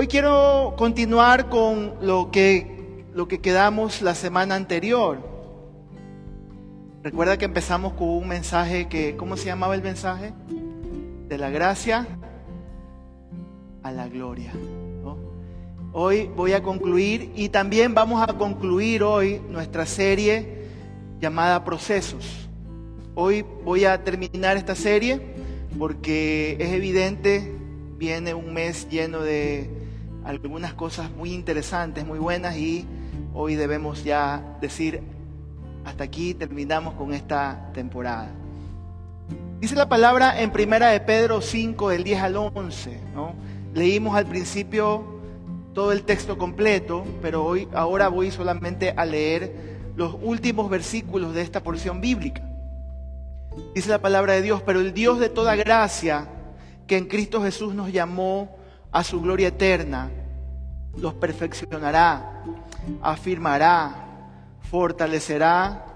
Hoy quiero continuar con lo que, lo que quedamos la semana anterior. Recuerda que empezamos con un mensaje que, ¿cómo se llamaba el mensaje? De la gracia a la gloria. Hoy voy a concluir y también vamos a concluir hoy nuestra serie llamada Procesos. Hoy voy a terminar esta serie porque es evidente, viene un mes lleno de algunas cosas muy interesantes, muy buenas y hoy debemos ya decir, hasta aquí terminamos con esta temporada. Dice la palabra en primera de Pedro 5 del 10 al 11, ¿no? Leímos al principio todo el texto completo, pero hoy ahora voy solamente a leer los últimos versículos de esta porción bíblica. Dice la palabra de Dios, pero el Dios de toda gracia, que en Cristo Jesús nos llamó a su gloria eterna, los perfeccionará, afirmará, fortalecerá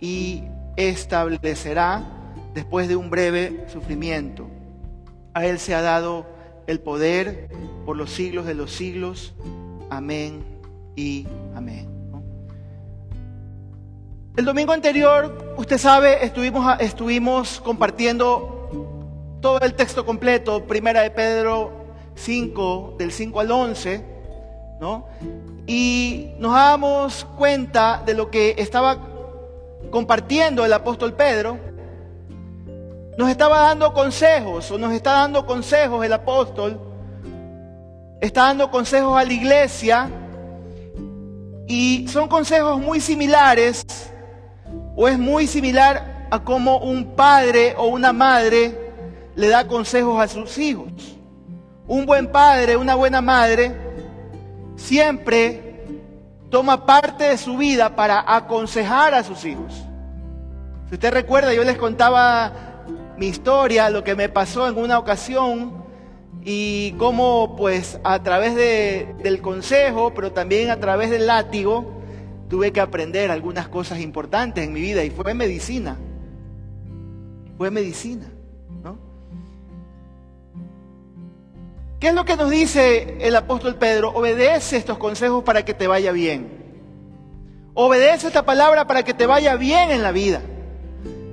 y establecerá después de un breve sufrimiento. A Él se ha dado el poder por los siglos de los siglos. Amén y amén. El domingo anterior, usted sabe, estuvimos, estuvimos compartiendo todo el texto completo, primera de Pedro 5, del 5 al 11, ¿no? Y nos damos cuenta de lo que estaba compartiendo el apóstol Pedro. Nos estaba dando consejos, o nos está dando consejos el apóstol, está dando consejos a la iglesia, y son consejos muy similares o es muy similar a cómo un padre o una madre le da consejos a sus hijos. Un buen padre, una buena madre, siempre toma parte de su vida para aconsejar a sus hijos. Si usted recuerda, yo les contaba mi historia, lo que me pasó en una ocasión y cómo pues a través del consejo, pero también a través del látigo, tuve que aprender algunas cosas importantes en mi vida y fue medicina. Fue medicina, ¿Qué es lo que nos dice el apóstol Pedro? Obedece estos consejos para que te vaya bien. Obedece esta palabra para que te vaya bien en la vida.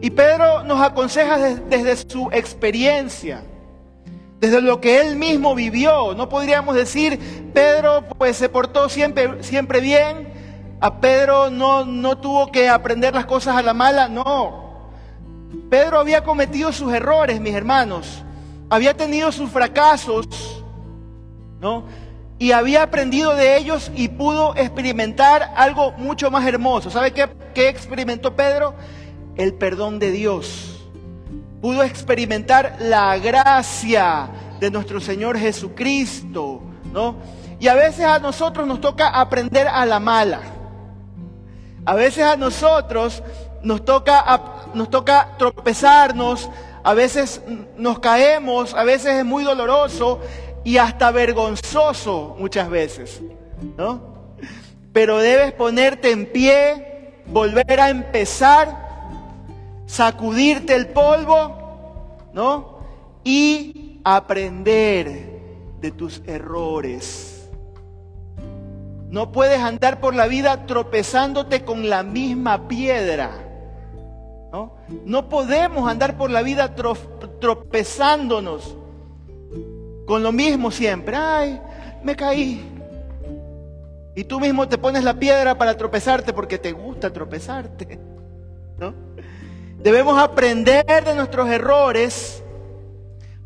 Y Pedro nos aconseja desde, su experiencia, desde lo que él mismo vivió. No podríamos decir, Pedro pues se portó siempre, siempre bien, a Pedro no, no tuvo que aprender las cosas a la mala, no. Pedro había cometido sus errores, mis hermanos. Había tenido sus fracasos, ¿no? Y había aprendido de ellos y pudo experimentar algo mucho más hermoso. ¿Sabe qué, qué experimentó Pedro? El perdón de Dios. Pudo experimentar la gracia de nuestro Señor Jesucristo, ¿no? Y a veces a nosotros nos toca aprender a la mala. A veces a nosotros nos toca, nos toca tropezarnos, a veces nos caemos, a veces es muy doloroso y hasta vergonzoso muchas veces, ¿no? Pero debes ponerte en pie, volver a empezar, sacudirte el polvo, ¿no? Y aprender de tus errores. No puedes andar por la vida tropezándote con la misma piedra. No, no podemos andar por la vida tropezándonos con lo mismo siempre. Ay, me caí. Y tú mismo te pones la piedra para tropezarte porque te gusta tropezarte. ¿no? Debemos aprender de nuestros errores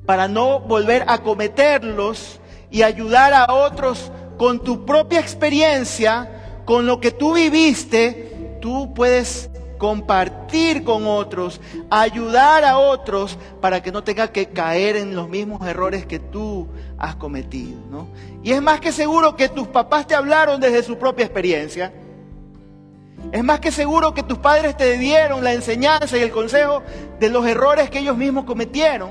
para no volver a cometerlos y ayudar a otros con tu propia experiencia, con lo que tú viviste, tú puedes compartir con otros, ayudar a otros para que no tenga que caer en los mismos errores que tú has cometido. Y es más que seguro que tus papás te hablaron desde su propia experiencia. Es más que seguro que tus padres te dieron la enseñanza y el consejo de los errores que ellos mismos cometieron.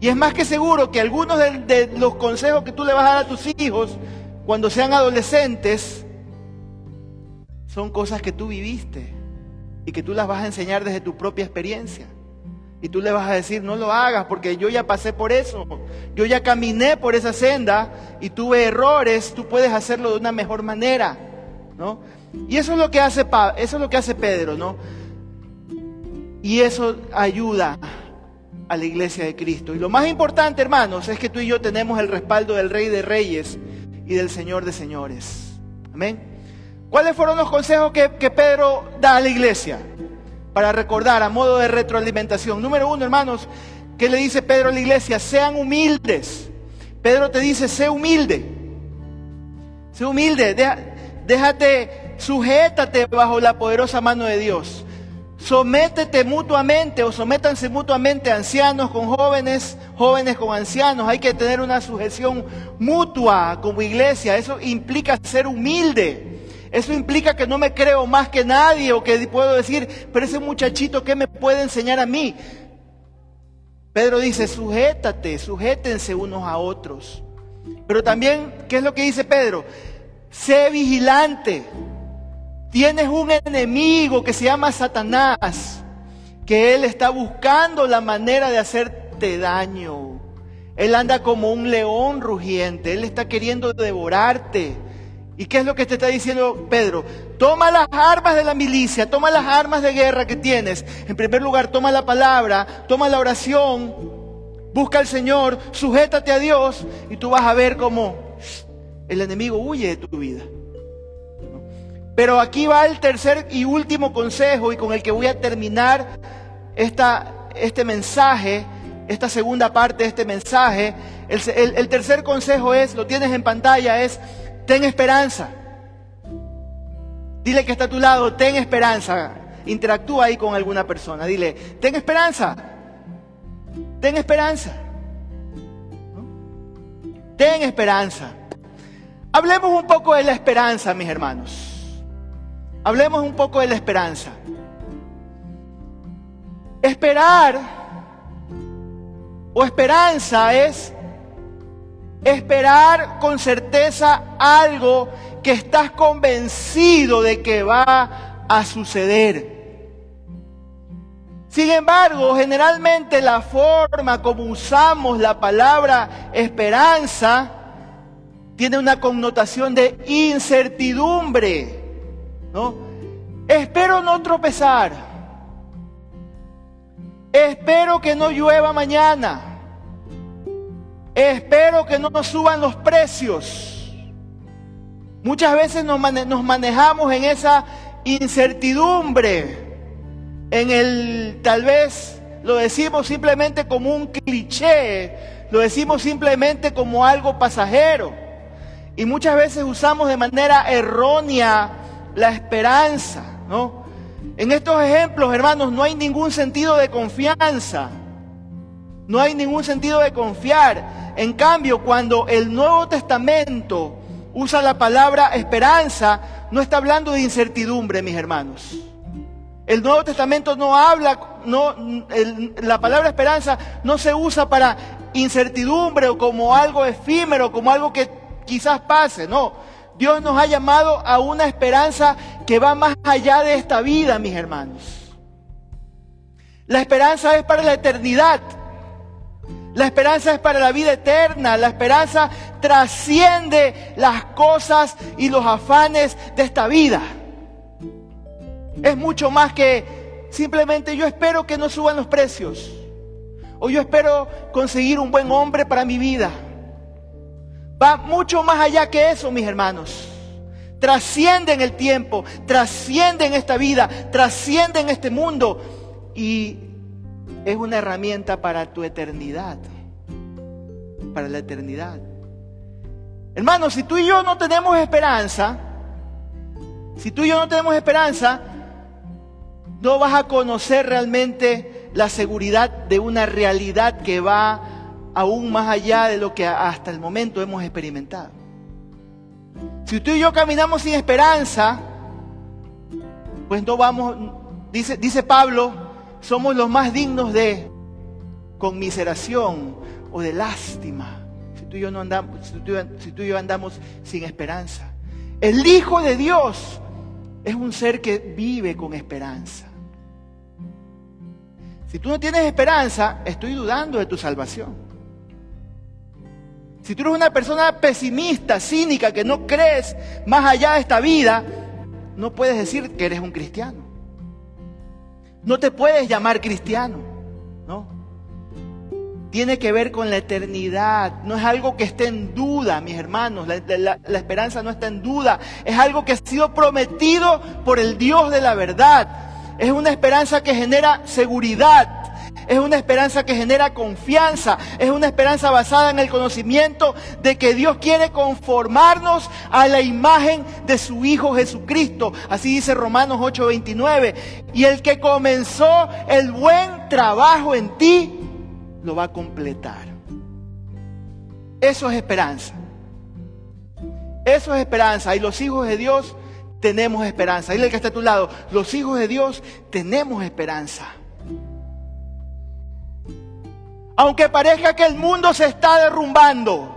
Y es más que seguro que algunos de, los consejos que tú le vas a dar a tus hijos cuando sean adolescentes son cosas que tú viviste y que tú las vas a enseñar desde tu propia experiencia. Y tú le vas a decir, no lo hagas porque yo ya pasé por eso. Yo ya caminé por esa senda y tuve errores. Tú puedes hacerlo de una mejor manera. ¿no? Y eso es lo que hace, eso es lo que hace Pedro. ¿no? Y eso ayuda a la iglesia de Cristo. Y lo más importante, hermanos, es que tú y yo tenemos el respaldo del Rey de Reyes y del Señor de Señores. Amén. ¿Cuáles fueron los consejos que, Pedro da a la iglesia? para recordar a modo de retroalimentación. Número uno, hermanos, ¿qué le dice Pedro a la iglesia? Sean humildes. Pedro te dice, sé humilde. Sé humilde. déjate, sujétate bajo la poderosa mano de Dios. Sométete mutuamente o sométanse mutuamente ancianos con jóvenes, jóvenes con ancianos. Hay que tener una sujeción mutua como iglesia. Eso implica ser humilde. Eso implica que no me creo más que nadie o que puedo decir, pero ese muchachito, ¿qué me puede enseñar a mí? Pedro dice, sujétate, sujétense unos a otros. Pero también, ¿qué es lo que dice Pedro? Sé vigilante. Tienes un enemigo que se llama Satanás, que él está buscando la manera de hacerte daño. Él anda como un león rugiente, él está queriendo devorarte. ¿Y qué es lo que te está diciendo Pedro? Toma las armas de la milicia, toma las armas de guerra que tienes. En primer lugar, toma la palabra, toma la oración, busca al Señor, sujétate a Dios y tú vas a ver cómo el enemigo huye de tu vida. Pero aquí va el tercer y último consejo y con el que voy a terminar esta, este mensaje, esta segunda parte de este mensaje. El, el tercer consejo es, lo tienes en pantalla, es ten esperanza. Dile que está a tu lado, ten esperanza. Interactúa ahí con alguna persona. Dile, ten esperanza. Ten esperanza. Ten esperanza. Hablemos un poco de la esperanza, mis hermanos. Hablemos un poco de la esperanza. Esperar o esperanza es Esperar con certeza algo que estás convencido de que va a suceder. Sin embargo, generalmente la forma como usamos la palabra esperanza tiene una connotación de incertidumbre. ¿no? Espero no tropezar. Espero que no llueva mañana. Espero que no nos suban los precios. Muchas veces nos, manejamos en esa incertidumbre, en el tal vez lo decimos simplemente como un cliché, lo decimos simplemente como algo pasajero. Y muchas veces usamos de manera errónea la esperanza, ¿no? En estos ejemplos, hermanos, no hay ningún sentido de confianza. No hay ningún sentido de confiar. En cambio, cuando el Nuevo Testamento usa la palabra esperanza, no está hablando de incertidumbre, mis hermanos. El Nuevo Testamento no habla, no, la palabra esperanza no se usa para incertidumbre o como algo efímero, como algo que quizás pase, no. Dios nos ha llamado a una esperanza que va más allá de esta vida, mis hermanos. La esperanza es para la eternidad. La esperanza es para la vida eterna. La esperanza trasciende las cosas y los afanes de esta vida. Es mucho más que simplemente yo espero que no suban los precios. O yo espero conseguir un buen hombre para mi vida. Va mucho más allá que eso, mis hermanos. Trasciende en el tiempo, trasciende en esta vida, trasciende en este mundo. Y es una herramienta para tu eternidad. Para la eternidad. Hermanos, si tú y yo no tenemos esperanza, si tú y yo no tenemos esperanza, no vas a conocer realmente la seguridad de una realidad que va aún más allá de lo que hasta el momento hemos experimentado. Si tú y yo caminamos sin esperanza, pues no vamos, dice, dice Pablo, somos los más dignos de conmiseración o de lástima. Si tú y yo, no andamos, si tú, y yo andamos sin esperanza. El Hijo de Dios es un ser que vive con esperanza. Si tú no tienes esperanza, estoy dudando de tu salvación. Si tú eres una persona pesimista, cínica, que no crees más allá de esta vida, no puedes decir que eres un cristiano. No te puedes llamar cristiano, ¿no? tiene que ver con la eternidad. No es algo que esté en duda, mis hermanos. La, esperanza no está en duda. Es algo que ha sido prometido por el Dios de la verdad. Es una esperanza que genera seguridad. Es una esperanza que genera confianza. Es una esperanza basada en el conocimiento de que Dios quiere conformarnos a la imagen de su Hijo Jesucristo. Así dice Romanos 8:29. Y el que comenzó el buen trabajo en ti, lo va a completar. Eso es esperanza. Eso es esperanza. Y los hijos de Dios tenemos esperanza. Dile que está a tu lado. Los hijos de Dios tenemos esperanza. Aunque parezca que el mundo se está derrumbando.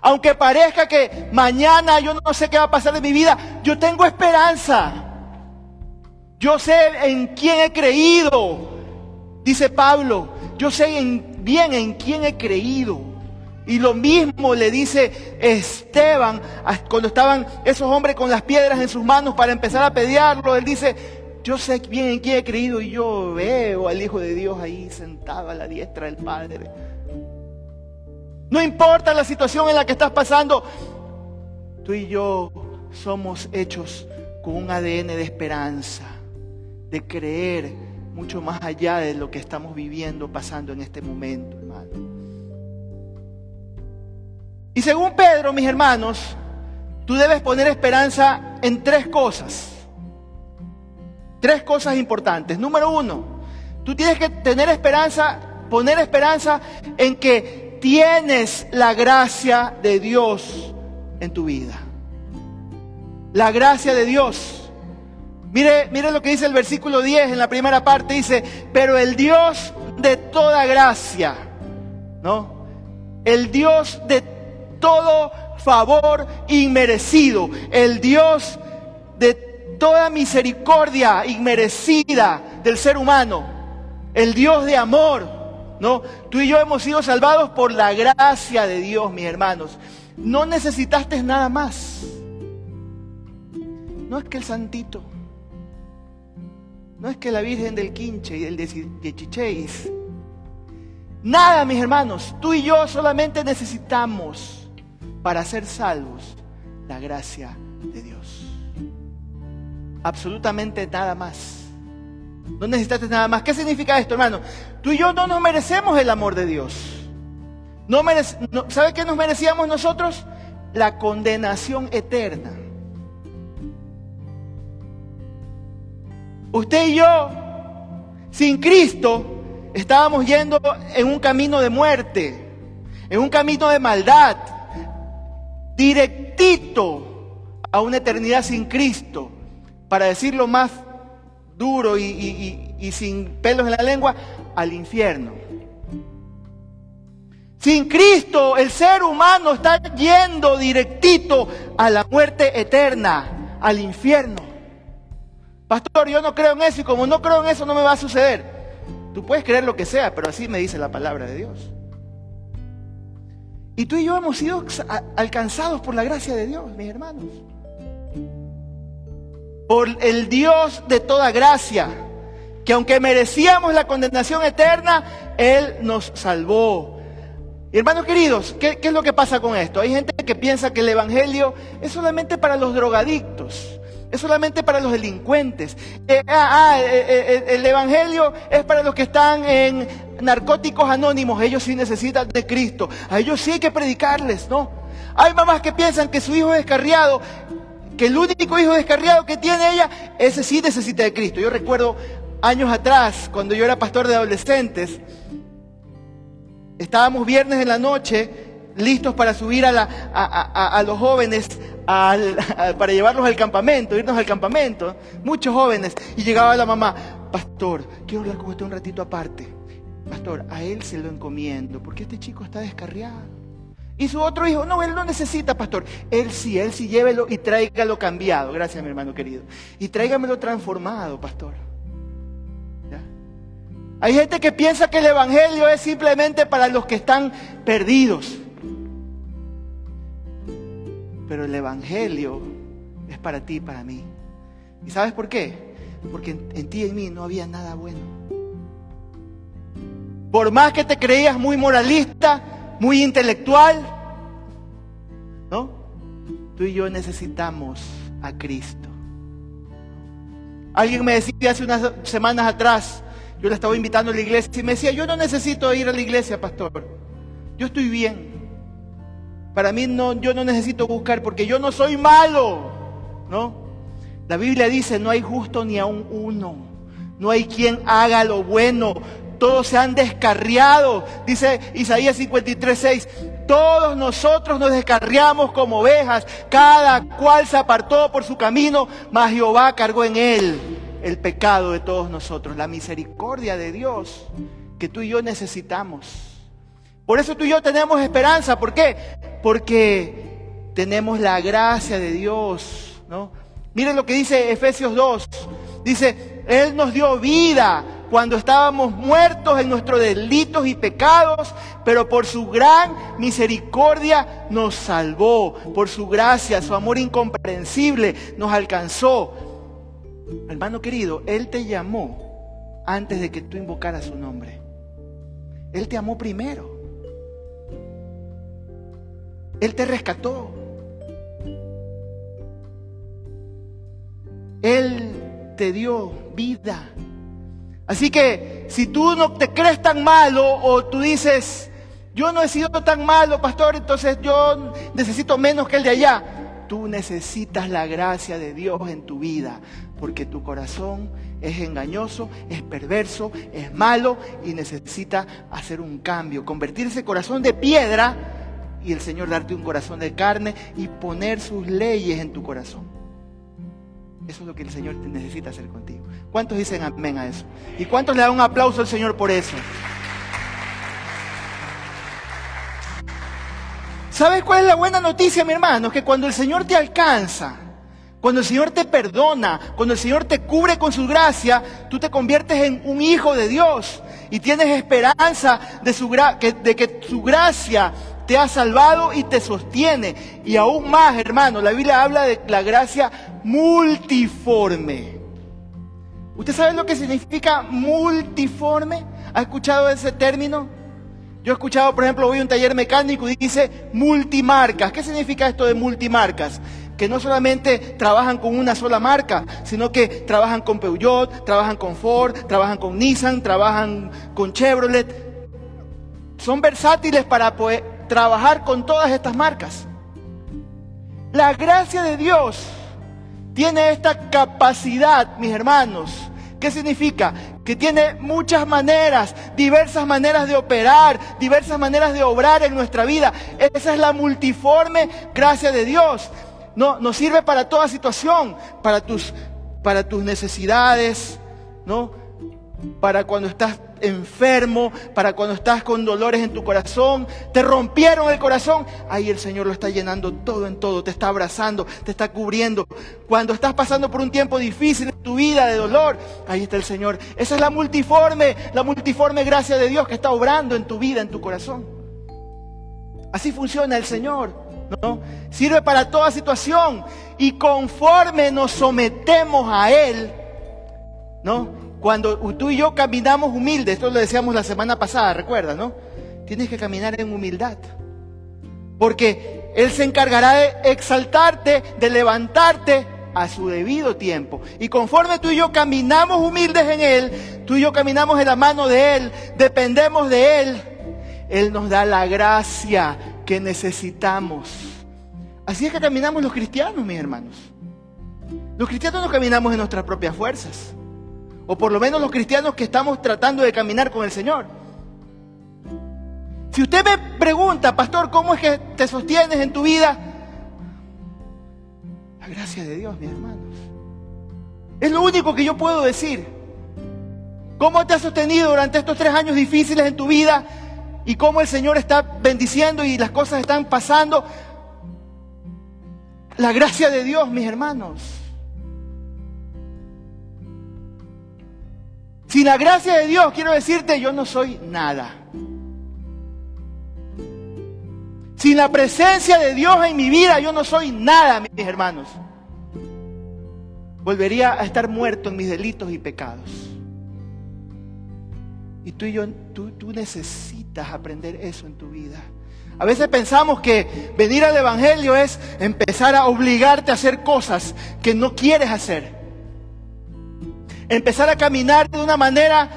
Aunque parezca que mañana yo no sé qué va a pasar de mi vida. Yo tengo esperanza. Yo sé en quién he creído. Dice Pablo, yo sé bien en quién he creído. Y lo mismo le dice Esteban cuando estaban esos hombres con las piedras en sus manos para empezar a pelearlo. Él dice, yo sé bien en quién he creído y yo veo al Hijo de Dios ahí sentado a la diestra del Padre. No importa la situación en la que estás pasando, tú y yo somos hechos con un ADN de esperanza, de creer mucho más allá de lo que estamos viviendo, pasando en este momento, hermano. Y según Pedro, mis hermanos, tú debes poner esperanza en tres cosas. Tres cosas importantes. Número uno, tú tienes que tener esperanza, poner esperanza en que tienes la gracia de Dios en tu vida. La gracia de Dios. Mire, mire lo que dice el versículo 10 en la primera parte, dice, pero el Dios de toda gracia, ¿no? El Dios de todo favor inmerecido, el Dios de toda misericordia inmerecida del ser humano, el Dios de amor, ¿no? Tú y yo hemos sido salvados por la gracia de Dios, mis hermanos. No necesitaste nada más. No es que el santito, no es que la Virgen del Quinche y el de Chicheis. Nada, mis hermanos. Tú y yo solamente necesitamos para ser salvos la gracia de Dios. Absolutamente nada más. No necesitas nada más. ¿Qué significa esto, hermano? Tú y yo no nos merecemos el amor de Dios. No ¿Sabe qué nos merecíamos nosotros? La condenación eterna. Usted y yo, sin Cristo, estábamos yendo en un camino de muerte, en un camino de maldad, directito a una eternidad sin Cristo, para decirlo más duro y, sin pelos en la lengua, al infierno. Sin Cristo el ser humano está yendo directito a la muerte eterna, al infierno. Pastor, yo no creo en eso y como no creo en eso no me va a suceder. Tú puedes creer lo que sea, pero así me dice la palabra de Dios. Y tú y yo hemos sido alcanzados por la gracia de Dios, mis hermanos. Por el Dios de toda gracia, que aunque merecíamos la condenación eterna, Él nos salvó. hermanos queridos, ¿qué, ¿qué es lo que pasa con esto? Hay gente que piensa que el Evangelio es solamente para los drogadictos es solamente para los delincuentes. Eh, ah, ah eh, eh, el Evangelio es para los que están en narcóticos anónimos. Ellos sí necesitan de Cristo. A ellos sí hay que predicarles, ¿no? Hay mamás que piensan que su hijo es descarriado, que el único hijo descarriado que tiene ella, ese sí necesita de Cristo. Yo recuerdo años atrás, cuando yo era pastor de adolescentes, estábamos viernes en la noche listos para subir a, los jóvenes para llevarlos al campamento, irnos al campamento, muchos jóvenes, y llegaba la mamá, pastor, quiero hablar con usted un ratito aparte. Pastor, a él se lo encomiendo, porque este chico está descarriado. Y su otro hijo, no, él no necesita, pastor. Él sí, él sí, llévelo y tráigalo cambiado. Gracias, mi hermano querido. Y tráigamelo transformado, pastor. Hay gente que piensa que el Evangelio es simplemente para los que están perdidos. Pero el Evangelio es para ti y para mí. ¿Y sabes por qué? Porque en, ti y en mí no había nada bueno. Por más que te creías muy moralista, muy intelectual, ¿no? Tú y yo necesitamos a Cristo. Alguien me decía hace unas semanas atrás, yo le estaba invitando a la iglesia y me decía, yo no necesito ir a la iglesia, pastor. Yo estoy bien. Para mí no, yo no necesito buscar porque yo no soy malo. ¿No? La Biblia dice, no hay justo ni aun uno. No hay quien haga lo bueno. Todos se han descarriado. Dice Isaías 53, 6. Todos nosotros nos descarriamos como ovejas. Cada cual se apartó por su camino, mas Jehová cargó en él el pecado de todos nosotros. La misericordia de Dios que tú y yo necesitamos. Por eso tú y yo tenemos esperanza. ¿Por qué? Porque tenemos la gracia de Dios. ¿no? Miren lo que dice Efesios 2. Dice, Él nos dio vida cuando estábamos muertos en nuestros delitos y pecados, pero por su gran misericordia nos salvó, por su gracia, su amor incomprensible nos alcanzó. Hermano querido, Él te llamó antes de que tú invocaras su nombre. Él te amó primero. Él te rescató. Él te dio vida. Así que si tú no te crees tan malo o tú dices, yo no he sido tan malo, pastor, entonces yo necesito menos que el de allá. Tú necesitas la gracia de Dios en tu vida, porque tu corazón es engañoso, es perverso, es malo y necesita hacer un cambio, convertir ese corazón de piedra y el Señor darte un corazón de carne y poner sus leyes en tu corazón. Eso es lo que el Señor necesita hacer contigo. ¿Cuántos dicen amén a eso? ¿Y cuántos le dan un aplauso al Señor por eso? ¿Sabes cuál es la buena noticia, mi hermano? Que cuando el Señor te alcanza, cuando el Señor te perdona, cuando el Señor te cubre con su gracia, tú te conviertes en un hijo de Dios y tienes esperanza de, su de que su gracia te ha salvado y te sostiene. Y aún más, hermano, la Biblia habla de la gracia multiforme. ¿Usted sabe lo que significa multiforme? ¿Ha escuchado ese término? Yo he escuchado, por ejemplo, voy a un taller mecánico y dice multimarcas. ¿Qué significa esto de multimarcas? Que no solamente trabajan con una sola marca, sino que trabajan con Peugeot, trabajan con Ford, trabajan con Nissan, trabajan con Chevrolet. Son versátiles para poder, trabajar con todas estas marcas. La gracia de Dios tiene esta capacidad, mis hermanos. ¿Qué significa? Que tiene muchas maneras, diversas maneras de operar, diversas maneras de obrar en nuestra vida. Esa es la multiforme gracia de Dios. No, nos sirve para toda situación, para tus, para tus necesidades, ¿no? Para cuando estás enfermo, para cuando estás con dolores en tu corazón, te rompieron el corazón, ahí el Señor lo está llenando todo en todo, te está abrazando, te está cubriendo. Cuando estás pasando por un tiempo difícil en tu vida de dolor, ahí está el Señor. Esa es la multiforme, la multiforme gracia de Dios que está obrando en tu vida, en tu corazón. Así funciona el Señor, ¿no? Sirve para toda situación y conforme nos sometemos a Él, ¿no? Cuando tú y yo caminamos humildes, esto lo decíamos la semana pasada, recuerda, ¿no? Tienes que caminar en humildad. Porque Él se encargará de exaltarte, de levantarte a su debido tiempo. Y conforme tú y yo caminamos humildes en Él, tú y yo caminamos en la mano de Él, dependemos de Él, Él nos da la gracia que necesitamos. Así es que caminamos los cristianos, mis hermanos. Los cristianos no caminamos en nuestras propias fuerzas. O por lo menos los cristianos que estamos tratando de caminar con el Señor. Si usted me pregunta, pastor, ¿cómo es que te sostienes en tu vida? La gracia de Dios, mis hermanos. Es lo único que yo puedo decir. ¿Cómo te has sostenido durante estos tres años difíciles en tu vida? Y cómo el Señor está bendiciendo y las cosas están pasando. La gracia de Dios, mis hermanos. Sin la gracia de Dios, quiero decirte, yo no soy nada. Sin la presencia de Dios en mi vida, yo no soy nada, mis hermanos. Volvería a estar muerto en mis delitos y pecados. Y tú y yo, tú, tú necesitas aprender eso en tu vida. A veces pensamos que venir al Evangelio es empezar a obligarte a hacer cosas que no quieres hacer. Empezar a caminar de una manera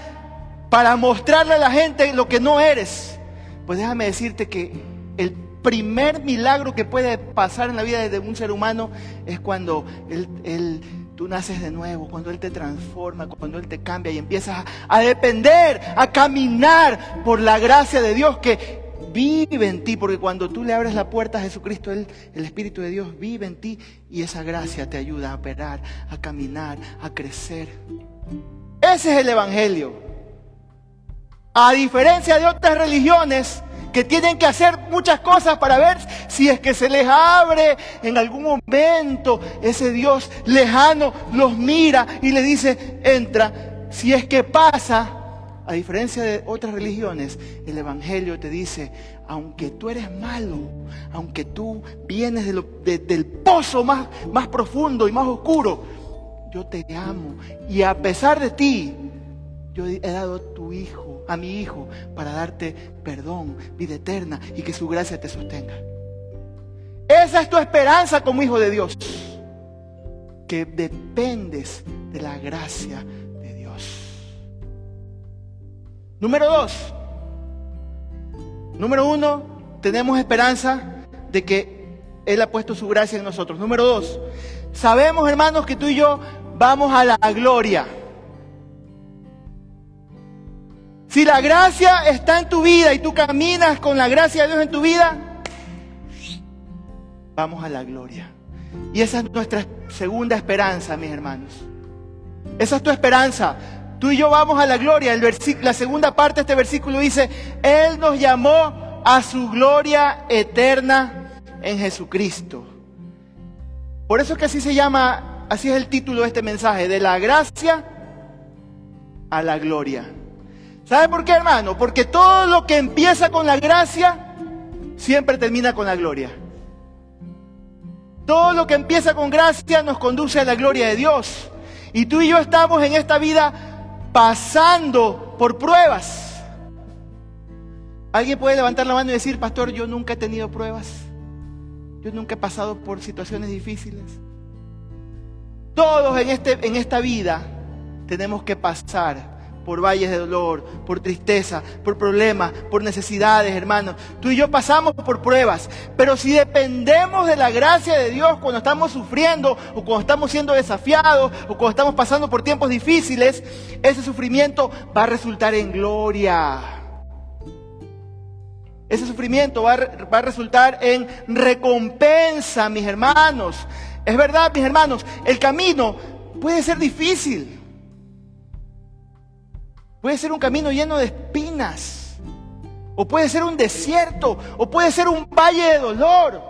para mostrarle a la gente lo que no eres. Pues déjame decirte que el primer milagro que puede pasar en la vida de un ser humano es cuando él, tú naces de nuevo, cuando Él te transforma, cuando Él te cambia y empiezas a depender, a caminar por la gracia de Dios que vive en ti, porque cuando tú le abres la puerta a Jesucristo, el Espíritu de Dios vive en ti y esa gracia te ayuda a operar, a caminar, a crecer. Ese es el Evangelio. A diferencia de otras religiones que tienen que hacer muchas cosas para ver si es que se les abre en algún momento ese Dios lejano, los mira y le dice, entra. Si es que pasa, a diferencia de otras religiones, el Evangelio te dice, aunque tú eres malo, aunque tú vienes del pozo más, más profundo y más oscuro, yo te amo. Y a pesar de ti, yo he dado a tu hijo, a mi hijo, para darte perdón, vida eterna y que su gracia te sostenga. Esa es tu esperanza como hijo de Dios. Que dependes de la gracia Número dos. Número uno, tenemos esperanza de que Él ha puesto su gracia en nosotros. Número dos, sabemos hermanos que tú y yo vamos a la gloria. Si la gracia está en tu vida y tú caminas con la gracia de Dios en tu vida, vamos a la gloria. Y esa es nuestra segunda esperanza, mis hermanos. Esa es tu esperanza. Tú y yo vamos a la gloria. El la segunda parte de este versículo dice, Él nos llamó a su gloria eterna en Jesucristo. Por eso es que así se llama, así es el título de este mensaje, de la gracia a la gloria. ¿Sabe por qué, hermano? Porque todo lo que empieza con la gracia siempre termina con la gloria. Todo lo que empieza con gracia nos conduce a la gloria de Dios. Y tú y yo estamos en esta vida pasando por pruebas. ¿Alguien puede levantar la mano y decir, pastor, yo nunca he tenido pruebas? Yo nunca he pasado por situaciones difíciles. Todos en, este, en esta vida tenemos que pasar por valles de dolor, por tristeza, por problemas, por necesidades, hermanos. Tú y yo pasamos por pruebas, pero si dependemos de la gracia de Dios cuando estamos sufriendo o cuando estamos siendo desafiados o cuando estamos pasando por tiempos difíciles, ese sufrimiento va a resultar en gloria. Ese sufrimiento va a, va a resultar en recompensa, mis hermanos. Es verdad, mis hermanos, el camino puede ser difícil. Puede ser un camino lleno de espinas. O puede ser un desierto. O puede ser un valle de dolor.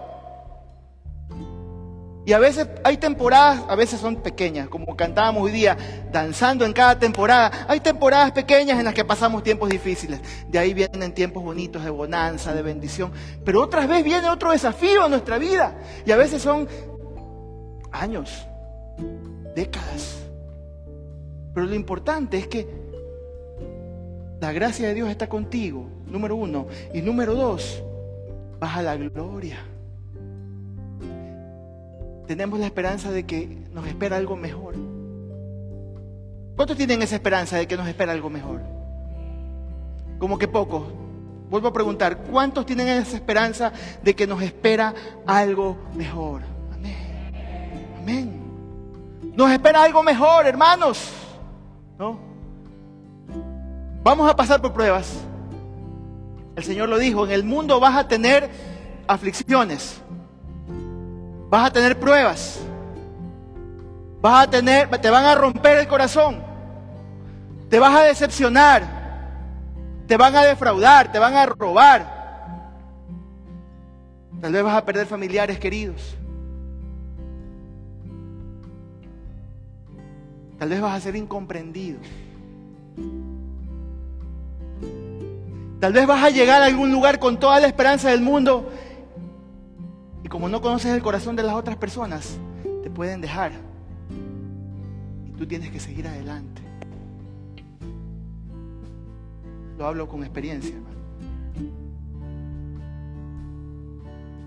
Y a veces hay temporadas, a veces son pequeñas, como cantábamos hoy día, danzando en cada temporada. Hay temporadas pequeñas en las que pasamos tiempos difíciles. De ahí vienen tiempos bonitos de bonanza, de bendición. Pero otras veces viene otro desafío en nuestra vida. Y a veces son años, décadas. Pero lo importante es que la gracia de Dios está contigo, número uno. Y número dos, vas a la gloria. Tenemos la esperanza de que nos espera algo mejor. ¿Cuántos tienen esa esperanza de que nos espera algo mejor? Como que pocos. Vuelvo a preguntar, ¿cuántos tienen esa esperanza de que nos espera algo mejor? Amén. Amén. Nos espera algo mejor, hermanos. ¿No? Vamos a pasar por pruebas. El Señor lo dijo, en el mundo vas a tener aflicciones. Vas a tener pruebas. Vas a tener, te van a romper el corazón. Te vas a decepcionar. Te van a defraudar, te van a robar. Tal vez vas a perder familiares queridos. Tal vez vas a ser incomprendido. Tal vez vas a llegar a algún lugar con toda la esperanza del mundo y como no conoces el corazón de las otras personas, te pueden dejar. Y tú tienes que seguir adelante. Lo hablo con experiencia, hermano.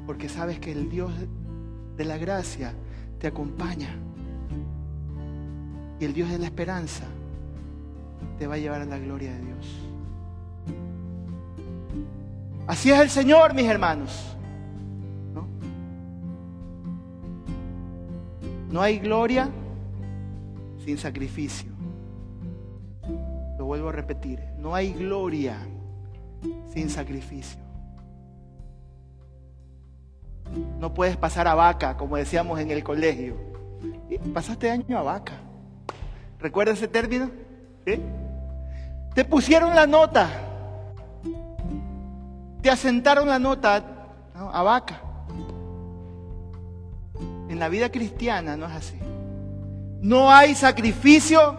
Porque sabes que el Dios de la gracia te acompaña. Y el Dios de la esperanza te va a llevar a la gloria de Dios. Así es el Señor, mis hermanos. ¿No? hay gloria sin sacrificio. Lo vuelvo a repetir. No hay gloria sin sacrificio. No puedes pasar a vaca, como decíamos en el colegio. Pasaste año a vaca. ¿Recuerda ese término? Te pusieron la nota. Te asentaron la nota a vaca. En la vida cristiana no es así. No hay sacrificio,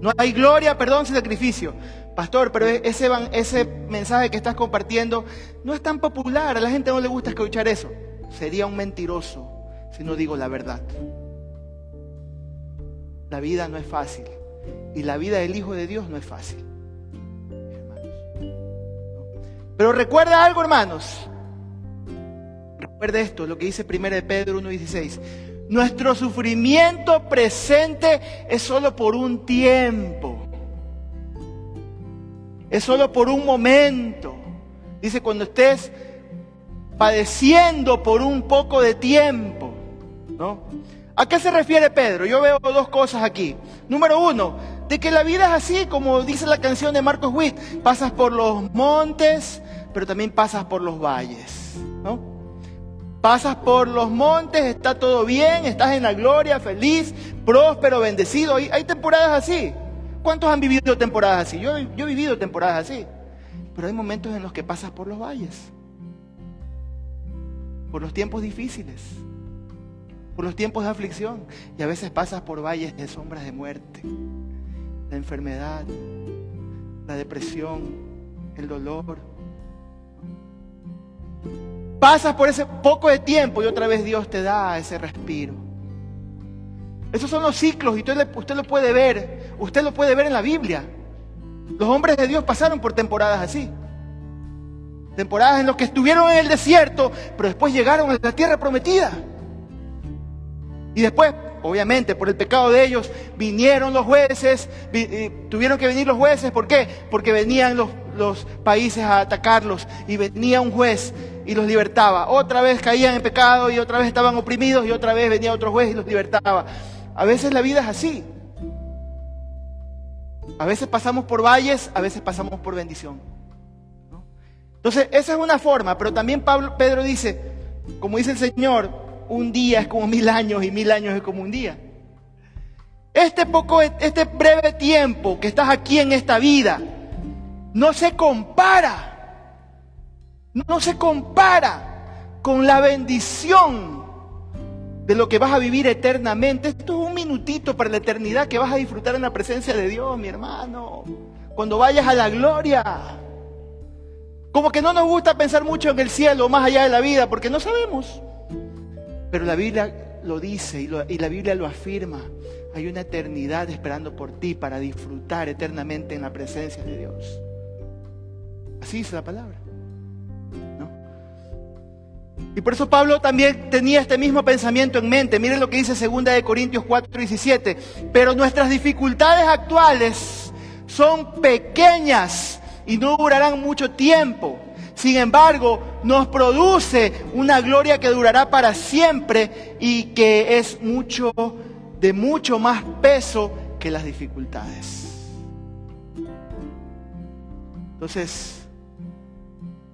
no hay gloria, perdón, sin sacrificio. Pastor, pero ese, ese mensaje que estás compartiendo no es tan popular, a la gente no le gusta escuchar eso. Sería un mentiroso si no digo la verdad. La vida no es fácil y la vida del Hijo de Dios no es fácil. Pero recuerda algo, hermanos. Recuerda esto, lo que dice 1 de Pedro 1.16. Nuestro sufrimiento presente es solo por un tiempo. Es solo por un momento. Dice, cuando estés padeciendo por un poco de tiempo. ¿no? ¿A qué se refiere Pedro? Yo veo dos cosas aquí. Número uno, de que la vida es así, como dice la canción de Marcos Witt. Pasas por los montes, pero también pasas por los valles, ¿no? Pasas por los montes, está todo bien, estás en la gloria, feliz, próspero, bendecido. Hay, temporadas así. ¿Cuántos han vivido temporadas así? Yo, yo he vivido temporadas así. Pero hay momentos en los que pasas por los valles, por los tiempos difíciles, por los tiempos de aflicción. Y a veces pasas por valles de sombras de muerte, la enfermedad, la depresión, el dolor, Pasas por ese poco de tiempo y otra vez Dios te da ese respiro. Esos son los ciclos y usted, usted lo puede ver, usted lo puede ver en la Biblia. Los hombres de Dios pasaron por temporadas así. Temporadas en las que estuvieron en el desierto, pero después llegaron a la tierra prometida. Y después, obviamente, por el pecado de ellos, vinieron los jueces, eh, tuvieron que venir los jueces, ¿por qué? Porque venían los, países a atacarlos y venía un juez y los libertaba. Otra vez caían en pecado y otra vez estaban oprimidos y otra vez venía otro juez y los libertaba. A veces la vida es así. A veces pasamos por valles, a veces pasamos por bendición. Entonces, esa es una forma, pero también Pablo, Pedro dice, como dice el Señor, un día es como mil años y mil años es como un día. Este poco, este breve tiempo que estás aquí en esta vida, no se compara no se compara con la bendición de lo que vas a vivir eternamente. Esto es un minutito para la eternidad que vas a disfrutar en la presencia de Dios, mi hermano. Cuando vayas a la gloria. Como que no nos gusta pensar mucho en el cielo, más allá de la vida, porque no sabemos. Pero la Biblia lo dice y, y la Biblia lo afirma. Hay una eternidad esperando por ti para disfrutar eternamente en la presencia de Dios. Así dice la palabra. Y por eso Pablo también tenía este mismo pensamiento en mente. Miren lo que dice 2 de Corintios 4, 17. Pero nuestras dificultades actuales son pequeñas y no durarán mucho tiempo. Sin embargo, nos produce una gloria que durará para siempre y que es mucho de mucho más peso que las dificultades. Entonces,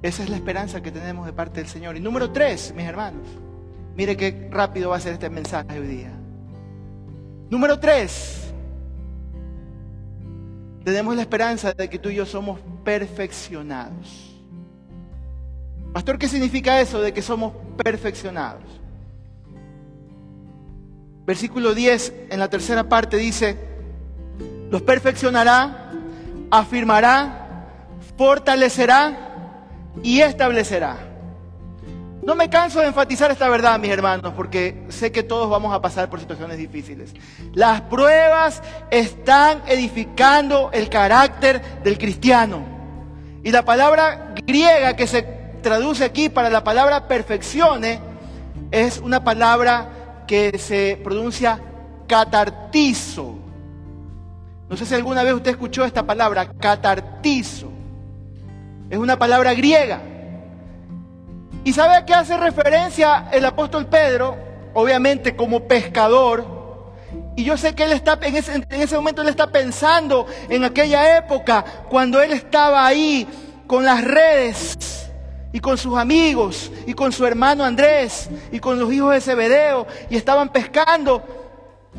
esa es la esperanza que tenemos de parte del Señor. Y número tres, mis hermanos, mire qué rápido va a ser este mensaje hoy día. Número tres, tenemos la esperanza de que tú y yo somos perfeccionados. Pastor, ¿qué significa eso de que somos perfeccionados? Versículo 10, en la tercera parte dice, los perfeccionará, afirmará, fortalecerá y establecerá. No me canso de enfatizar esta verdad, mis hermanos, porque sé que todos vamos a pasar por situaciones difíciles. Las pruebas están edificando el carácter del cristiano. Y la palabra griega que se traduce aquí para la palabra perfeccione es una palabra que se pronuncia catartizo. No sé si alguna vez usted escuchó esta palabra, catartizo. Es una palabra griega. ¿Y sabe a qué hace referencia el apóstol Pedro? Obviamente como pescador. Y yo sé que él está, en ese, en ese momento él está pensando en aquella época, cuando él estaba ahí con las redes y con sus amigos y con su hermano Andrés y con los hijos de Zebedeo y estaban pescando.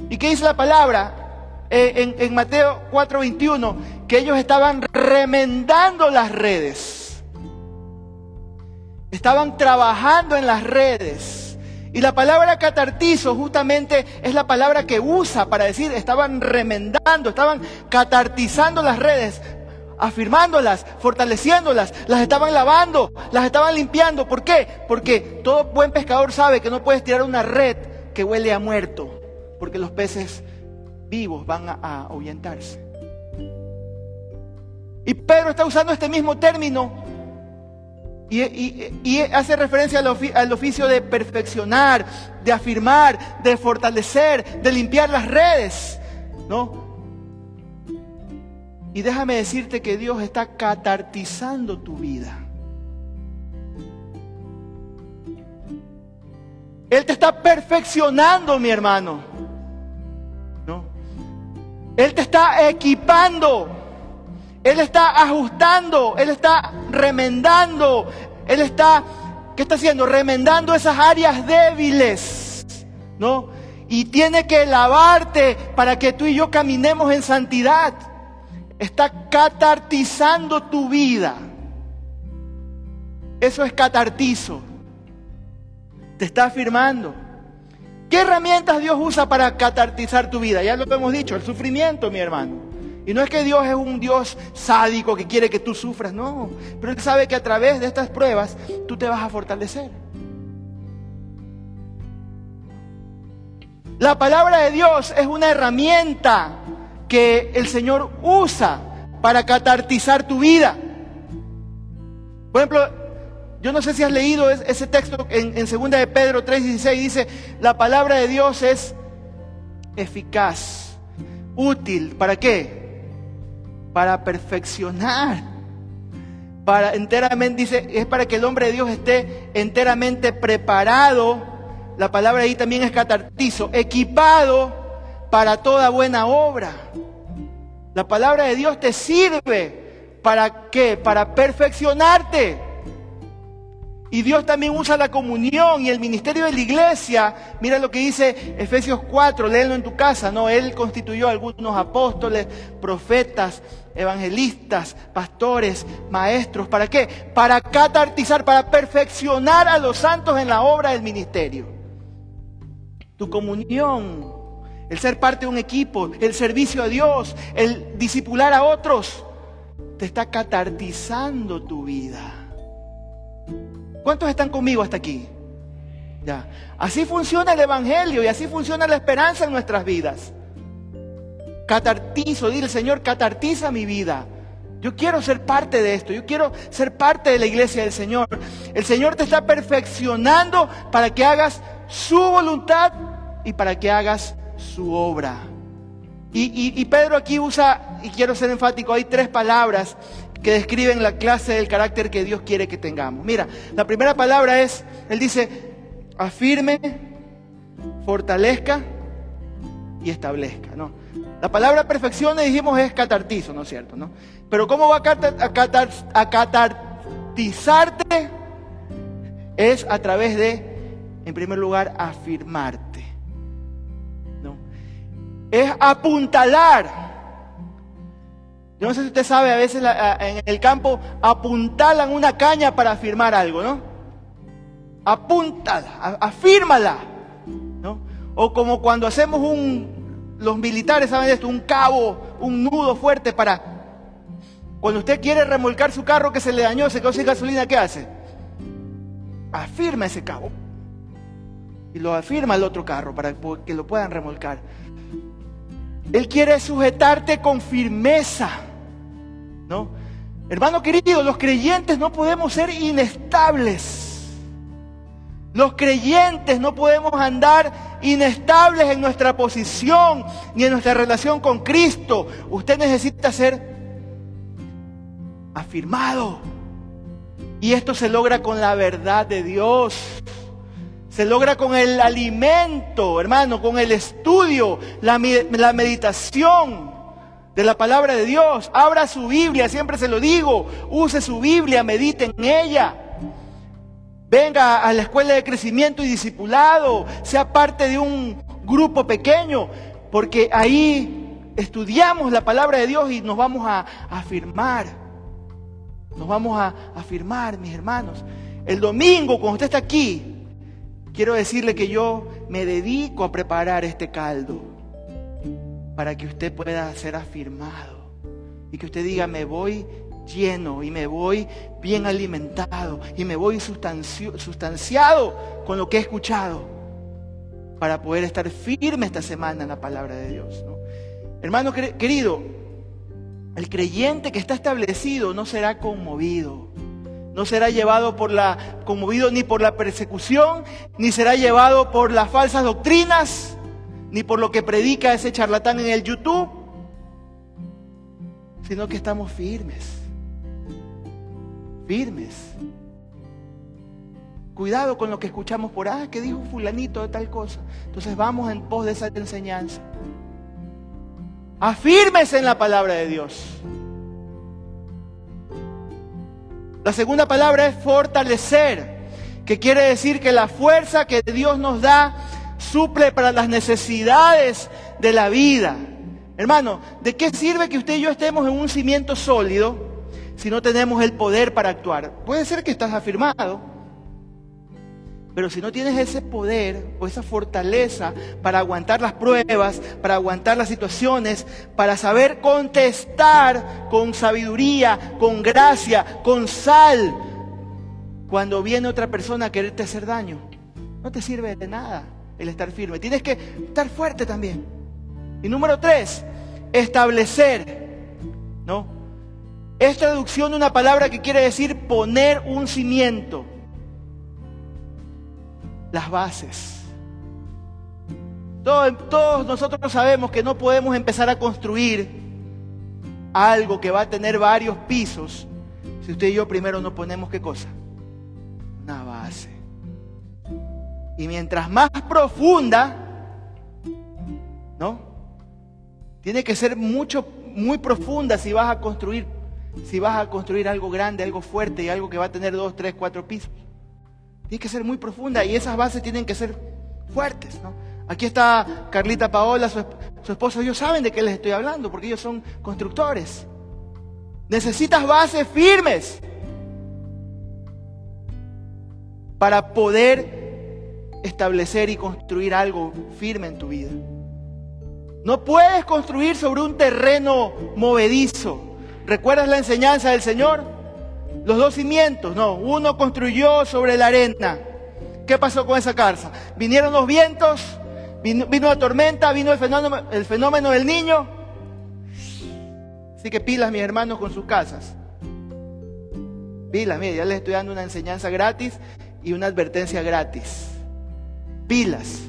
¿Y qué dice la palabra? Eh, en, en Mateo 4:21 que ellos estaban remendando las redes. Estaban trabajando en las redes. Y la palabra catartizo justamente es la palabra que usa para decir, estaban remendando, estaban catartizando las redes, afirmándolas, fortaleciéndolas, las estaban lavando, las estaban limpiando. ¿Por qué? Porque todo buen pescador sabe que no puedes tirar una red que huele a muerto, porque los peces vivos van a, ahuyentarse. Y Pedro está usando este mismo término y, hace referencia al, oficio de perfeccionar, de afirmar, de fortalecer, de limpiar las redes. ¿no? Y déjame decirte que Dios está catartizando tu vida. Él te está perfeccionando, mi hermano. Él te está equipando. Él está ajustando. Él está remendando. Él está, ¿qué está haciendo? Remendando esas áreas débiles. ¿No? Y tiene que lavarte para que tú y yo caminemos en santidad. Está catartizando tu vida. Eso es catartizo. Te está afirmando. ¿Qué herramientas Dios usa para catartizar tu vida? Ya lo hemos dicho, el sufrimiento, mi hermano. Y no es que Dios es un Dios sádico que quiere que tú sufras, no. Pero Él sabe que a través de estas pruebas tú te vas a fortalecer. La palabra de Dios es una herramienta que el Señor usa para catartizar tu vida. Por ejemplo, yo no sé si has leído ese texto en, en 2 de Pedro 3:16, dice, la palabra de Dios es eficaz, útil, ¿para qué? Para perfeccionar, para enteramente, dice, es para que el hombre de Dios esté enteramente preparado, la palabra ahí también es catartizo, equipado para toda buena obra. La palabra de Dios te sirve para qué? Para perfeccionarte. Y Dios también usa la comunión y el ministerio de la iglesia. Mira lo que dice Efesios 4, léelo en tu casa, ¿no? Él constituyó algunos apóstoles, profetas, evangelistas, pastores, maestros. ¿Para qué? Para catartizar, para perfeccionar a los santos en la obra del ministerio. Tu comunión, el ser parte de un equipo, el servicio a Dios, el discipular a otros, te está catartizando tu vida. ¿Cuántos están conmigo hasta aquí? Ya. Así funciona el Evangelio y así funciona la esperanza en nuestras vidas. Catartizo, dile Señor, catartiza mi vida. Yo quiero ser parte de esto, yo quiero ser parte de la iglesia del Señor. El Señor te está perfeccionando para que hagas su voluntad y para que hagas su obra. Y, y Pedro aquí usa, y quiero ser enfático, hay tres palabras que describen la clase del carácter que Dios quiere que tengamos. Mira, la primera palabra es, Él dice, afirme, fortalezca y establezca. ¿no? La palabra perfección, dijimos, es catartizo, ¿no es cierto? ¿no? Pero ¿cómo va a, a catartizarte? Es a través de, en primer lugar, afirmarte. ¿no? Es apuntalar yo no sé si usted sabe, a veces en el campo apuntalan una caña para afirmar algo, ¿no? Apúntala, afírmala, ¿no? O como cuando hacemos un, los militares saben esto, un cabo, un nudo fuerte para... Cuando usted quiere remolcar su carro que se le dañó, se quedó sin gasolina, ¿qué hace? Afirma ese cabo. Y lo afirma el otro carro para que lo puedan remolcar. Él quiere sujetarte con firmeza. ¿No? Hermano querido, los creyentes no podemos ser inestables. Los creyentes no podemos andar inestables en nuestra posición ni en nuestra relación con Cristo. Usted necesita ser afirmado. Y esto se logra con la verdad de Dios. Se logra con el alimento, hermano, con el estudio, la, la meditación de la palabra de Dios. Abra su Biblia, siempre se lo digo. Use su Biblia, medite en ella. Venga a la escuela de crecimiento y discipulado. Sea parte de un grupo pequeño. Porque ahí estudiamos la palabra de Dios y nos vamos a, afirmar. Nos vamos a afirmar, mis hermanos. El domingo, cuando usted está aquí, quiero decirle que yo me dedico a preparar este caldo para que usted pueda ser afirmado y que usted diga, me voy lleno y me voy bien alimentado y me voy sustanciado con lo que he escuchado para poder estar firme esta semana en la palabra de Dios. Hermano querido, el creyente que está establecido no será conmovido. No será llevado por la conmovido ni por la persecución, ni será llevado por las falsas doctrinas, ni por lo que predica ese charlatán en el YouTube, sino que estamos firmes, firmes. Cuidado con lo que escuchamos por, ah, que dijo fulanito de tal cosa. Entonces vamos en pos de esa enseñanza. Afírmese en la palabra de Dios. La segunda palabra es fortalecer, que quiere decir que la fuerza que Dios nos da suple para las necesidades de la vida. Hermano, ¿de qué sirve que usted y yo estemos en un cimiento sólido si no tenemos el poder para actuar? Puede ser que estás afirmado, pero si no tienes ese poder o esa fortaleza para aguantar las pruebas, para aguantar las situaciones, para saber contestar con sabiduría, con gracia, con sal, cuando viene otra persona a quererte hacer daño, no te sirve de nada el estar firme. Tienes que estar fuerte también. Y número tres, establecer. ¿No? Es traducción de una palabra que quiere decir poner un cimiento. Las bases. todos nosotros sabemos que no podemos empezar a construir algo que va a tener varios pisos si usted y yo primero no ponemos qué cosa. Una base. Y mientras más profunda, ¿no? Tiene que ser mucho, muy profunda si vas a construir, si vas a construir algo grande, algo fuerte y algo que va a tener dos, tres, cuatro pisos. Tiene que ser muy profunda y esas bases tienen que ser fuertes, ¿no? Aquí está Carlita Paola, su, su esposo, ellos saben de qué les estoy hablando, porque ellos son constructores. Necesitas bases firmes para poder establecer y construir algo firme en tu vida. No puedes construir sobre un terreno movedizo. ¿Recuerdas la enseñanza del Señor? Los dos cimientos, no, uno construyó sobre la arena. ¿Qué pasó con esa casa? Vinieron los vientos, vino, la tormenta, vino el fenómeno, el fenómeno del niño. Así que pilas, mis hermanos, con sus casas. Pilas, mire, ya les estoy dando una enseñanza gratis y una advertencia gratis pilas.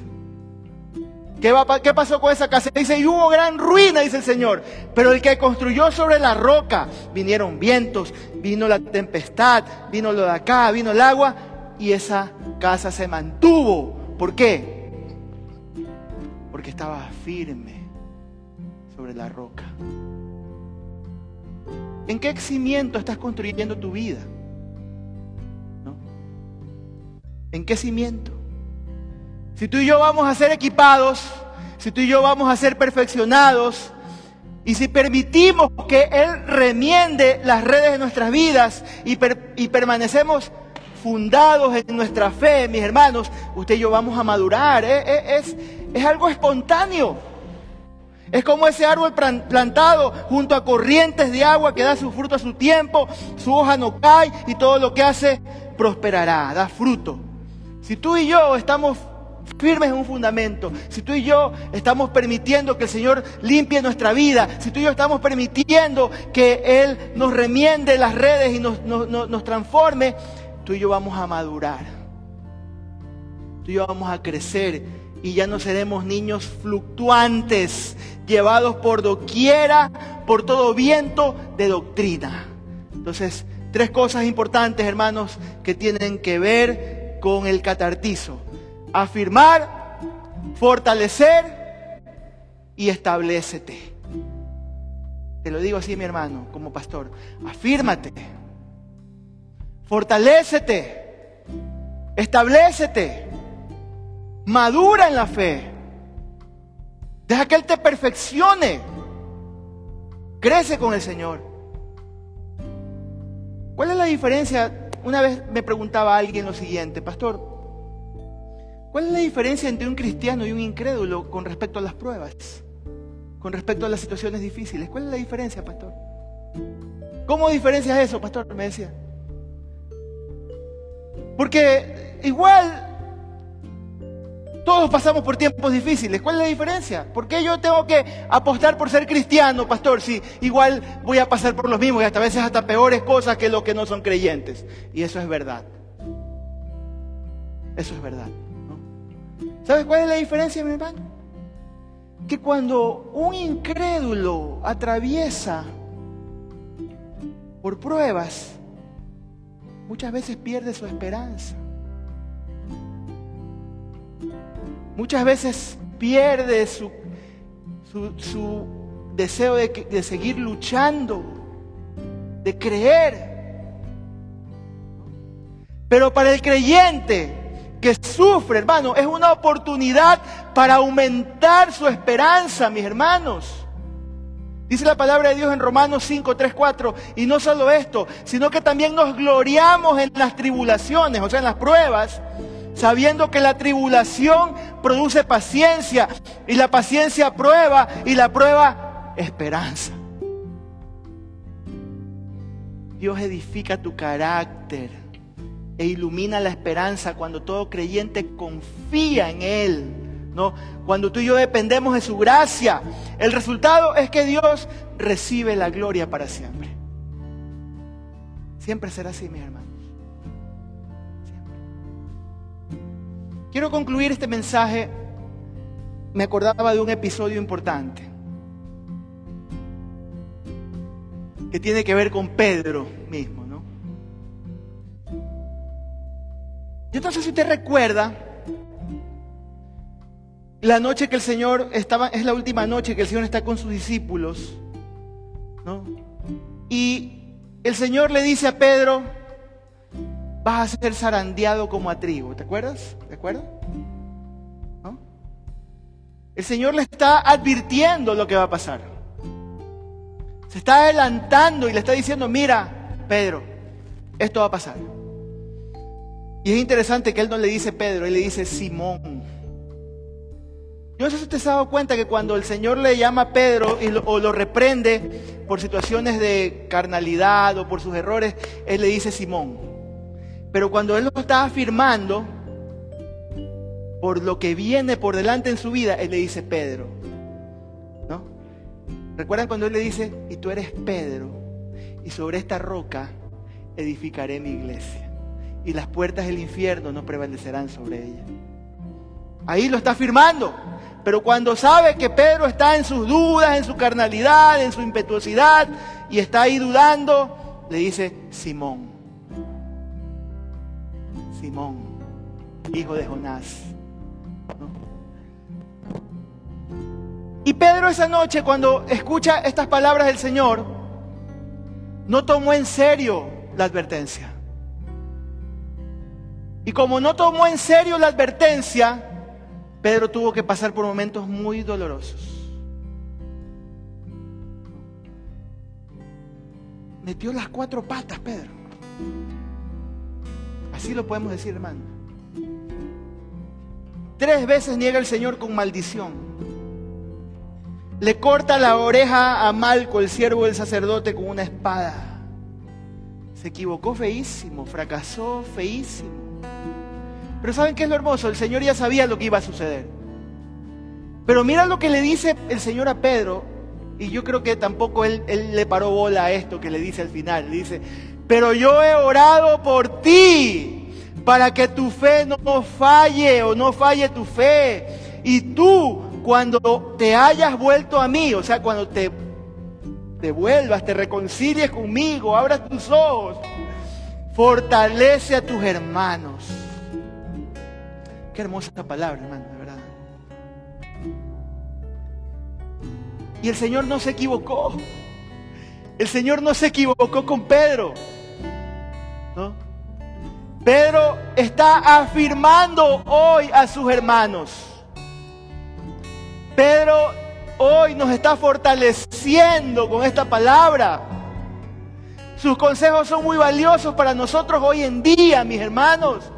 ¿Qué, va, ¿Qué, pasó con esa casa? Dice, y hubo gran ruina, dice el Señor. Pero el que construyó sobre la roca, vinieron vientos, vino la tempestad, vino lo de acá, vino el agua, y esa casa se mantuvo. ¿Por qué? Porque estaba firme sobre la roca. ¿En qué cimiento estás construyendo tu vida? ¿En qué cimiento? Si tú y yo vamos a ser equipados, si tú y yo vamos a ser perfeccionados, y si permitimos que Él remiende las redes de nuestras vidas y, permanecemos fundados en nuestra fe, mis hermanos, usted y yo vamos a madurar. Es, es algo espontáneo. Es como ese árbol plantado junto a corrientes de agua que da su fruto a su tiempo, su hoja no cae y todo lo que hace prosperará, da fruto. Si tú y yo estamos firmes en un fundamento, si tú y yo estamos permitiendo que el Señor limpie nuestra vida, si tú y yo estamos permitiendo que Él nos remiende las redes y nos, nos transforme, tú y yo vamos a madurar. Tú y yo vamos a crecer y ya no seremos niños fluctuantes, llevados por doquiera, por todo viento de doctrina. Entonces, tres cosas importantes, hermanos, que tienen que ver con el catartizo. Afirmar, fortalecer y establecete. Te lo digo así, mi hermano, como pastor. Afírmate. Fortalécete. Establecete. Madura en la fe. Deja que Él te perfeccione. Crece con el Señor. ¿Cuál es la diferencia? Una vez me preguntaba alguien lo siguiente, pastor, ¿cuál es la diferencia entre un cristiano y un incrédulo con respecto a las pruebas? Con respecto a las situaciones difíciles. ¿Cuál es la diferencia, pastor? ¿Cómo diferencias eso, pastor? Me decía. Porque igual todos pasamos por tiempos difíciles. ¿Cuál es la diferencia? ¿Por qué yo tengo que apostar por ser cristiano, pastor? Si igual voy a pasar por los mismos y hasta veces hasta peores cosas que los que no son creyentes. Y eso es verdad. Eso es verdad. ¿Sabes cuál es la diferencia, mi hermano? Que cuando un incrédulo atraviesa por pruebas, muchas veces pierde su esperanza. Muchas veces pierde su, su, deseo de, de seguir luchando, de creer. Pero para el creyente que sufre, hermano, es una oportunidad para aumentar su esperanza, mis hermanos. Dice la palabra de Dios en Romanos 5, 3, 4. Y no solo esto, sino que también nos gloriamos en las tribulaciones, o sea, en las pruebas, sabiendo que la tribulación produce paciencia y la paciencia prueba y la prueba esperanza. Dios edifica tu carácter e ilumina la esperanza cuando todo creyente confía en Él. ¿no? Cuando tú y yo dependemos de su gracia, el resultado es que Dios recibe la gloria para siempre. Siempre será así, mi hermano. Quiero concluir este mensaje. Me acordaba de un episodio importante que tiene que ver con Pedro mismo, ¿no? Y entonces si usted recuerda, la noche que el Señor estaba, es la última noche que el Señor está con sus discípulos, ¿no? Y el Señor le dice a Pedro, vas a ser zarandeado como a trigo. ¿Te acuerdas? ¿De acuerdo? El Señor le está advirtiendo lo que va a pasar. Se está adelantando y le está diciendo, mira, Pedro, esto va a pasar. Y es interesante que él no le dice Pedro, él le dice Simón. Yo no sé si usted se ha dado cuenta que cuando el Señor le llama a Pedro o lo reprende por situaciones de carnalidad o por sus errores, él le dice Simón. Pero cuando Él lo está afirmando, por lo que viene por delante en su vida, Él le dice Pedro. ¿No? ¿Recuerdan cuando Él le dice, y tú eres Pedro, y sobre esta roca edificaré mi iglesia, y las puertas del infierno no prevalecerán sobre ella? Ahí lo está afirmando. Pero cuando sabe que Pedro está en sus dudas, en su carnalidad, en su impetuosidad, y está ahí dudando, le dice, Simón, Simón, hijo de Jonás. Y Pedro esa noche, cuando escucha estas palabras del Señor, no tomó en serio la advertencia. Y como no tomó en serio la advertencia, Pedro tuvo que pasar por momentos muy dolorosos. Metió las cuatro patas, Pedro. Así lo podemos decir, hermano. Tres veces niega el Señor con maldición. le corta la oreja a Malco, el siervo del sacerdote, con una espada. Se equivocó feísimo, fracasó feísimo. Pero ¿saben qué es lo hermoso? El Señor ya sabía lo que iba a suceder. Pero mira lo que le dice el Señor a Pedro, y yo creo que tampoco él, le paró bola a esto que le dice al final. Le dice, pero yo he orado por ti para que tu fe no falle o no falle tu fe. Y tú, cuando te hayas vuelto a mí, o sea, cuando te, te vuelvas, te reconcilies conmigo, abras tus ojos, fortalece a tus hermanos. Qué hermosa esta palabra, hermano, de verdad. Y el Señor no se equivocó. El Señor no se equivocó con Pedro. Pedro está afirmando hoy a sus hermanos. Pedro hoy nos está fortaleciendo con esta palabra. Sus consejos son muy valiosos para nosotros hoy en día, mis hermanos.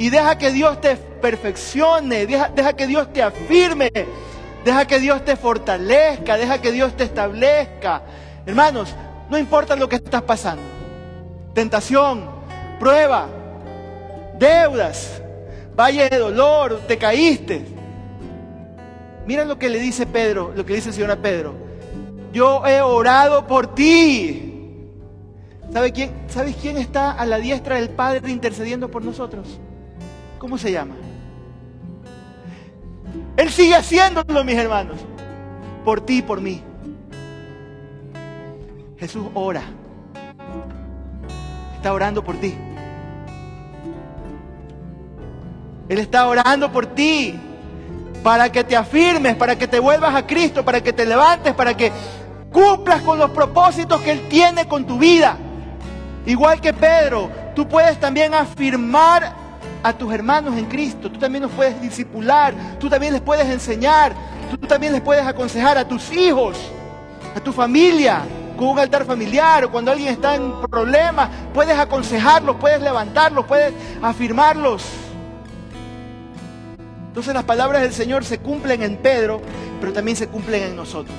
Y deja que Dios te perfeccione, deja, que Dios te afirme, deja que Dios te fortalezca, deja que Dios te establezca. Hermanos, no importa lo que estás pasando. Tentación, prueba, deudas, valle de dolor, te caíste. Mira lo que le dice Pedro, lo que dice el Señor a Pedro. Yo he orado por ti. ¿Sabe quién, ¿Sabes quién está a la diestra del Padre intercediendo por nosotros? ¿Cómo se llama? Él sigue haciéndolo, mis hermanos. Por ti y por mí. Jesús ora. Está orando por ti. Él está orando por ti para que te afirmes, para que te vuelvas a Cristo, para que te levantes, para que cumplas con los propósitos que Él tiene con tu vida. Igual que Pedro, tú puedes también afirmar a tus hermanos en Cristo, tú también los puedes discipular, tú también les puedes enseñar, tú también les puedes aconsejar a tus hijos, a tu familia, con un altar familiar o cuando alguien está en problemas, puedes aconsejarlos, puedes levantarlos, puedes afirmarlos. Entonces las palabras del Señor se cumplen en Pedro, pero también se cumplen en nosotros.